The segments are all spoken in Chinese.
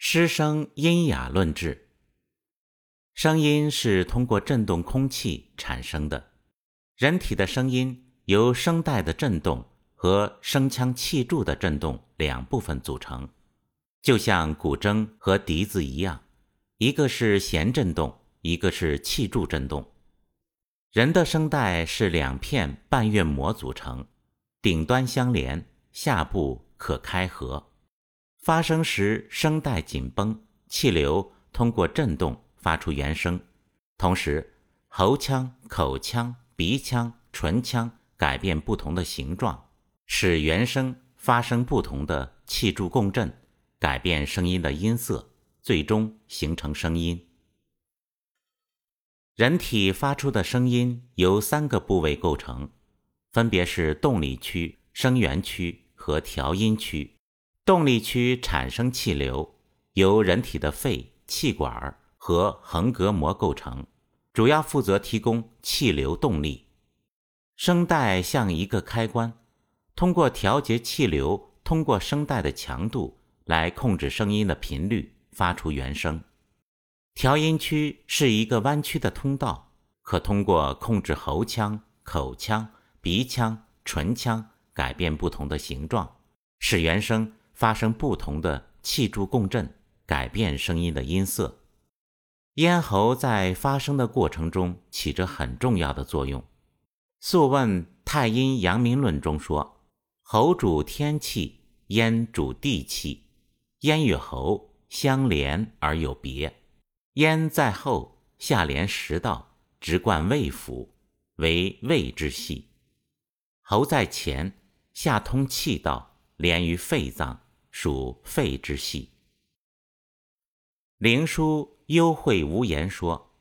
师生音雅论治。声音是通过振动空气产生的。人体的声音由声带的振动和声腔气柱的振动两部分组成，就像古筝和笛子一样，一个是弦振动，一个是气柱振动。人的声带是两片半月膜组成，顶端相连，下部可开合。发声时，声带紧绷，气流通过振动发出原声。同时，喉腔、口腔、鼻腔、唇腔改变不同的形状，使原声发生不同的气柱共振，改变声音的音色，最终形成声音。人体发出的声音由三个部位构成，分别是动力区、声源区和调音区。动力区产生气流，由人体的肺、气管和横膈膜构成，主要负责提供气流动力。声带像一个开关，通过调节气流，通过声带的强度来控制声音的频率，发出原声。调音区是一个弯曲的通道，可通过控制喉腔、口腔、鼻腔、唇腔改变不同的形状，使原声。发生不同的气柱共振，改变声音的音色。咽喉在发声的过程中起着很重要的作用。《素问·太阴阳明论》中说：“喉主天气，咽主地气。咽与喉相连而有别。咽在后，下连食道，直贯胃腑，为胃之系；喉在前，下通气道，连于肺脏。”属肺之系。灵枢幽会无言说：“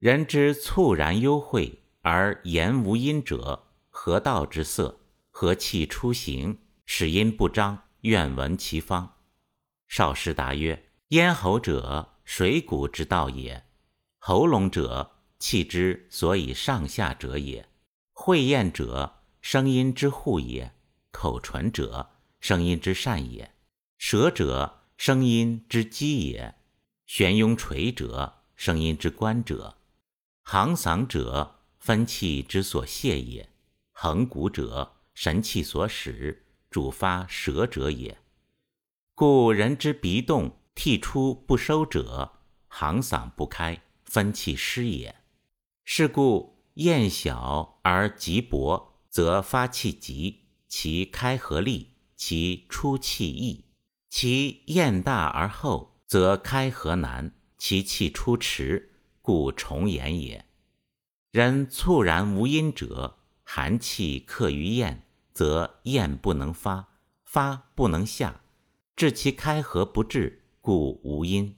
人之猝然幽会而言无音者，何道之色？何气出行？使音不张，愿闻其方。”少师答曰：“咽喉者，水谷之道也；喉咙者，气之所以上下者也；会咽者，声音之户也；口唇者，声音之善也。”舌者，声音之基也；悬雍垂者，声音之关者；行嗓者，分气之所泄也；横鼓者，神气所使，主发舌者也。故人之鼻动，涕出不收者，行嗓不开，分气失也。是故咽小而急薄，则发气急，其开合利，其出气易。其咽大而厚，则开合难；其气出迟，故重言也。人猝然无音者，寒气克于咽，则咽不能发，发不能下，致其开合不至，故无音。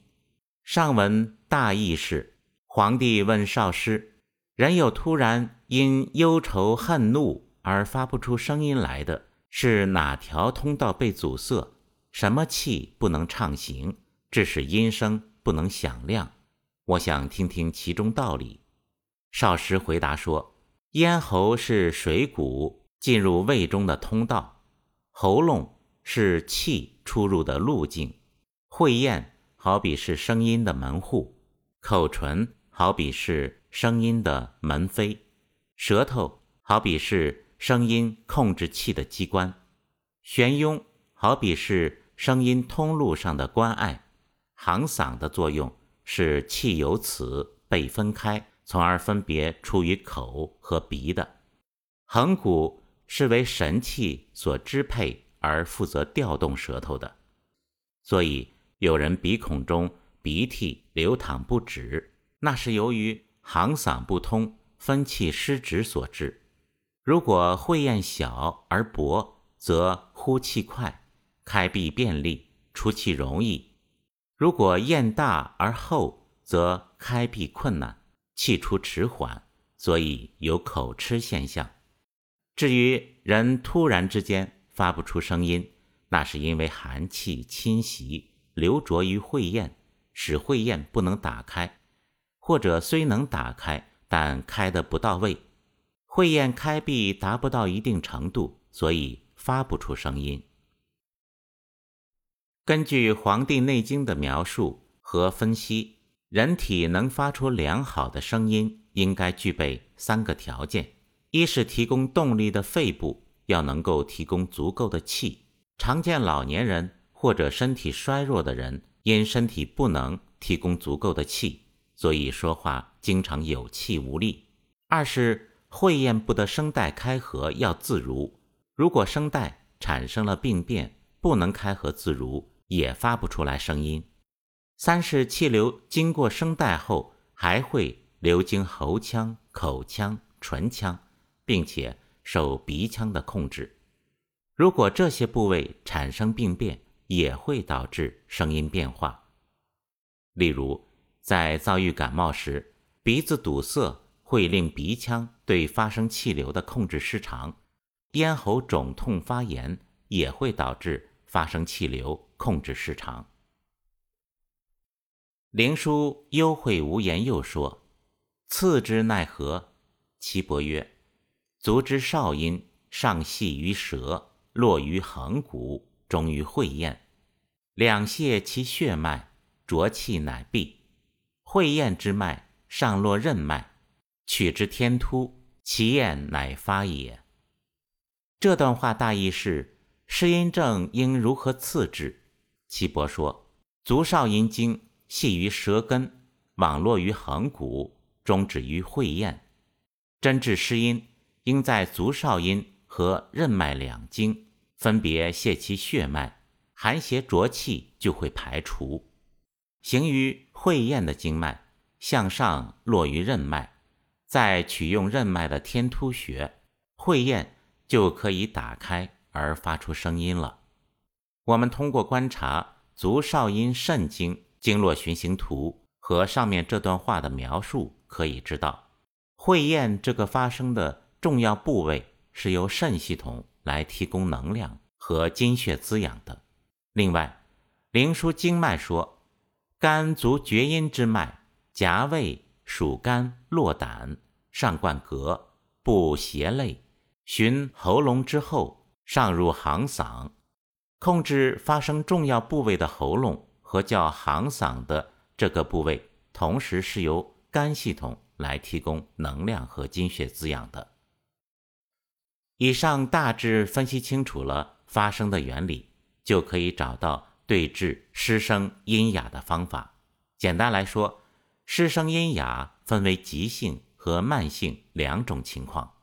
上文大意是：皇帝问少师，人有突然因忧愁恨怒而发不出声音来的，是哪条通道被阻塞？什么气不能畅行，致使音声不能响亮？我想听听其中道理。少师回答说：咽喉是水谷进入胃中的通道，喉咙是气出入的路径，会咽好比是声音的门户，口唇好比是声音的门扉，舌头好比是声音控制器的机关，悬雍好比是。声音通路上的关爱，行嗓的作用是气由此被分开，从而分别出于口和鼻的。横骨是为神气所支配而负责调动舌头的，所以有人鼻孔中鼻涕流淌不止，那是由于行嗓不通，分气失职所致。如果会咽小而薄，则呼气快。开闭便利，出气容易；如果咽大而厚，则开闭困难，气出迟缓，所以有口吃现象。至于人突然之间发不出声音，那是因为寒气侵袭，流浊于会咽，使会咽不能打开，或者虽能打开，但开得不到位，会咽开闭达不到一定程度，所以发不出声音。根据《黄帝内经》的描述和分析，人体能发出良好的声音，应该具备三个条件：一是提供动力的肺部要能够提供足够的气。常见老年人或者身体衰弱的人，因身体不能提供足够的气，所以说话经常有气无力。二是会咽部的声带开合要自如，如果声带产生了病变，不能开合自如。也发不出来声音。三是气流经过声带后，还会流经喉腔、口腔、唇腔，并且受鼻腔的控制。如果这些部位产生病变，也会导致声音变化。例如，在遭遇感冒时，鼻子堵塞会令鼻腔对发生气流的控制失常；咽喉肿痛发炎也会导致发生气流。控制失常。灵枢幽会无言又说：“次之奈何？”岐伯曰：“足之少阴，上系于舌，落于横骨，终于会厌。两泄其血脉，浊气乃闭。会厌之脉，上络任脉，取之天突，其咽乃发也。”这段话大意是：失音症应如何次之？岐伯说：“足少阴经系于舌根，网络于横骨，终止于会咽。真治失音，应在足少阴和任脉两经分别泄其血脉，寒邪浊气就会排除。行于会咽的经脉向上落于任脉，再取用任脉的天突穴，会咽就可以打开而发出声音了。”我们通过观察足少阴肾经经络循行图和上面这段话的描述，可以知道，会厌这个发生的重要部位是由肾系统来提供能量和津血滋养的。另外，灵枢经脉说，肝足厥阴之脉，夹胃属肝络胆，上贯膈，布胁肋，循喉咙之后，上入行嗓。控制发声重要部位的喉咙和叫行嗓的这个部位，同时是由肝系统来提供能量和津血滋养的。以上大致分析清楚了发声的原理，就可以找到对治失声音哑的方法。简单来说，失声音哑分为急性和慢性两种情况。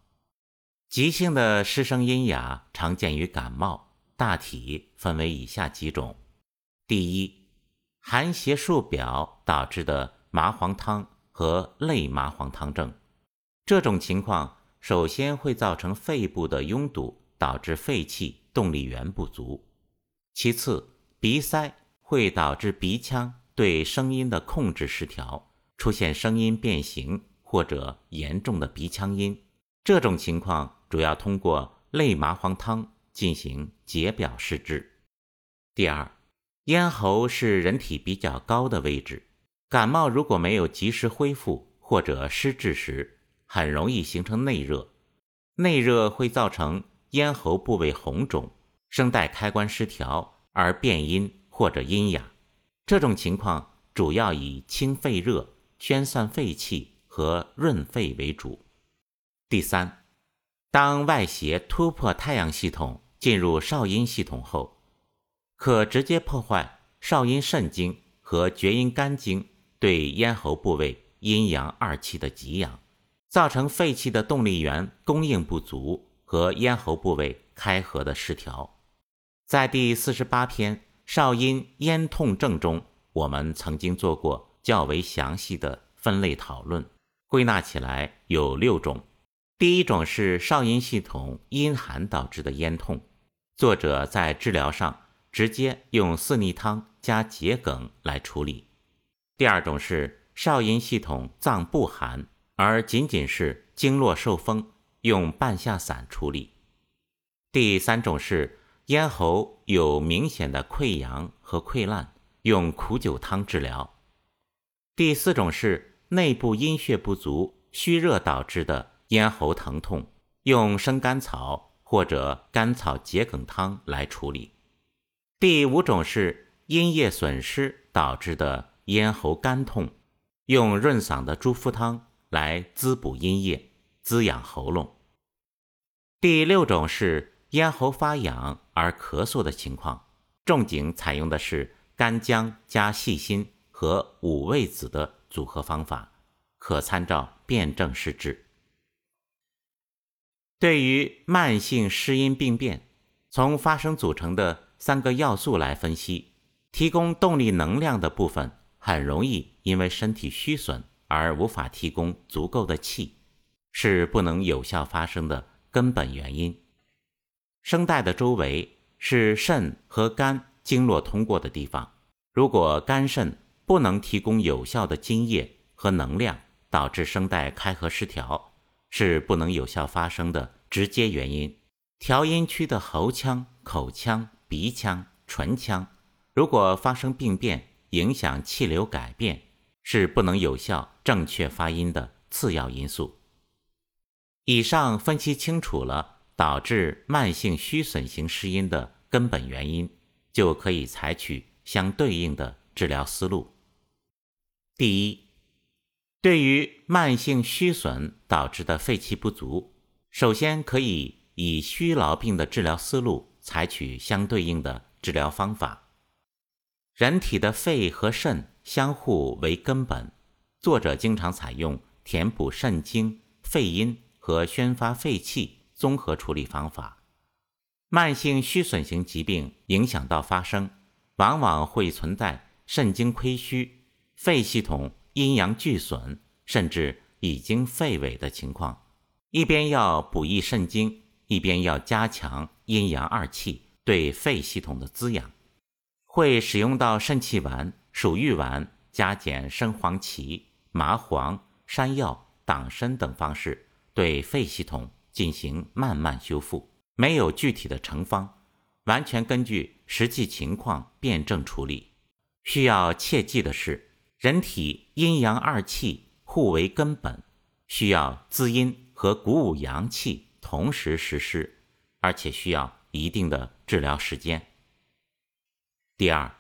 急性的失声音哑常见于感冒。大体分为以下几种：第一，寒邪数表导致的麻黄汤和类麻黄汤症，这种情况首先会造成肺部的拥堵，导致肺气动力源不足；其次，鼻塞会导致鼻腔对声音的控制失调，出现声音变形或者严重的鼻腔音，这种情况主要通过类麻黄汤。进行解表施治。第二，咽喉是人体比较高的位置，感冒如果没有及时恢复或者失治时，很容易形成内热。内热会造成咽喉部位红肿，声带开关失调而变音或者音哑。这种情况主要以清肺热、宣散肺气和润肺为主。第三，当外邪突破太阳系统。进入少阴系统后，可直接破坏少阴肾经和厥阴肝经对咽喉部位阴阳二气的给养，造成肺气的动力源供应不足和咽喉部位开合的失调。在第四十八篇少阴咽痛症中，我们曾经做过较为详细的分类讨论，归纳起来有六种。第一种是少阴系统阴寒导致的咽痛。作者在治疗上直接用四逆汤加桔梗来处理。第二种是少阴系统脏不寒，而仅仅是经络受风，用半夏散处理。第三种是咽喉有明显的溃疡和溃烂，用苦酒汤治疗。第四种是内部阴血不足、虚热导致的咽喉疼痛，用生甘草。或者甘草桔梗汤来处理。第五种是阴液损失导致的咽喉干痛，用润嗓的猪肤汤来滋补阴液，滋养喉咙。第六种是咽喉发痒而咳嗽的情况，仲景采用的是干姜加细辛和五味子的组合方法，可参照辩证施治。对于慢性失音病变，从发生组成的三个要素来分析，提供动力能量的部分很容易因为身体虚损而无法提供足够的气，是不能有效发生的根本原因。声带的周围是肾和肝经络通过的地方，如果肝肾不能提供有效的津液和能量，导致声带开合失调。是不能有效发声的直接原因。调音区的喉腔、口腔、鼻腔、唇腔，如果发生病变，影响气流改变，是不能有效正确发音的次要因素。以上分析清楚了导致慢性虚损型失音的根本原因，就可以采取相对应的治疗思路。第一。对于慢性虚损导致的肺气不足，首先可以以虚劳病的治疗思路采取相对应的治疗方法。人体的肺和肾相互为根本，作者经常采用填补肾经、肺阴和宣发肺气综合处理方法。慢性虚损型疾病影响到发生，往往会存在肾经亏虚、肺系统。阴阳俱损，甚至已经肺萎的情况，一边要补益肾精，一边要加强阴阳二气对肺系统的滋养，会使用到肾气丸、鼠玉丸、加减生黄芪、麻黄、山药、党参等方式对肺系统进行慢慢修复。没有具体的成方，完全根据实际情况辩证处理。需要切记的是。人体阴阳二气互为根本，需要滋阴和鼓舞阳气同时实施，而且需要一定的治疗时间。第二，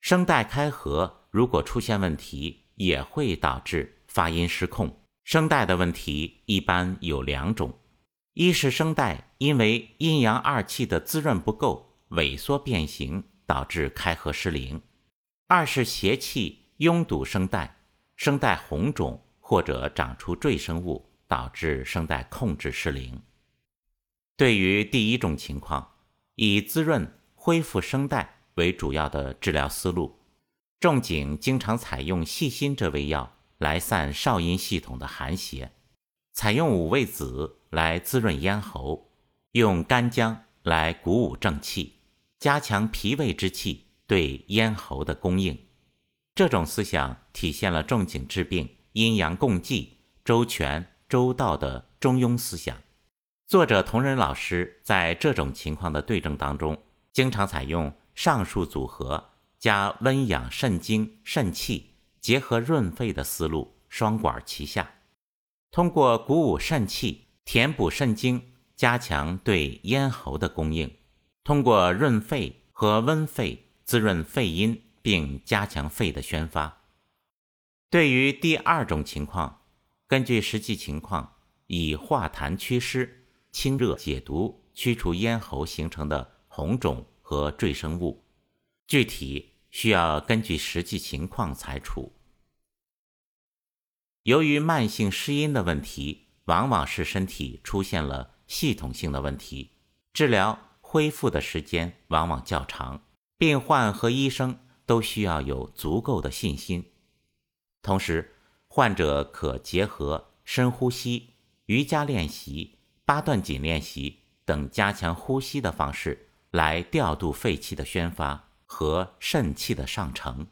声带开合如果出现问题，也会导致发音失控。声带的问题一般有两种：一是声带因为阴阳二气的滋润不够，萎缩变形，导致开合失灵；二是邪气。拥堵声带，声带红肿或者长出赘生物，导致声带控制失灵。对于第一种情况，以滋润恢复声带为主要的治疗思路，仲景经常采用细辛这味药来散少阴系统的寒邪，采用五味子来滋润咽喉，用干姜来鼓舞正气，加强脾胃之气对咽喉的供应。这种思想体现了仲景治病阴阳共济、周全周到的中庸思想。作者同仁老师在这种情况的对症当中，经常采用上述组合加温养肾精、肾气，结合润肺的思路，双管齐下，通过鼓舞肾气、填补肾精，加强对咽喉的供应；通过润肺和温肺，滋润肺阴。并加强肺的宣发。对于第二种情况，根据实际情况，以化痰祛湿、清热解毒，驱除咽喉形成的红肿和赘生物。具体需要根据实际情况裁处。由于慢性湿阴的问题，往往是身体出现了系统性的问题，治疗恢复的时间往往较长，病患和医生。都需要有足够的信心。同时，患者可结合深呼吸、瑜伽练习、八段锦练习等加强呼吸的方式，来调度肺气的宣发和肾气的上乘。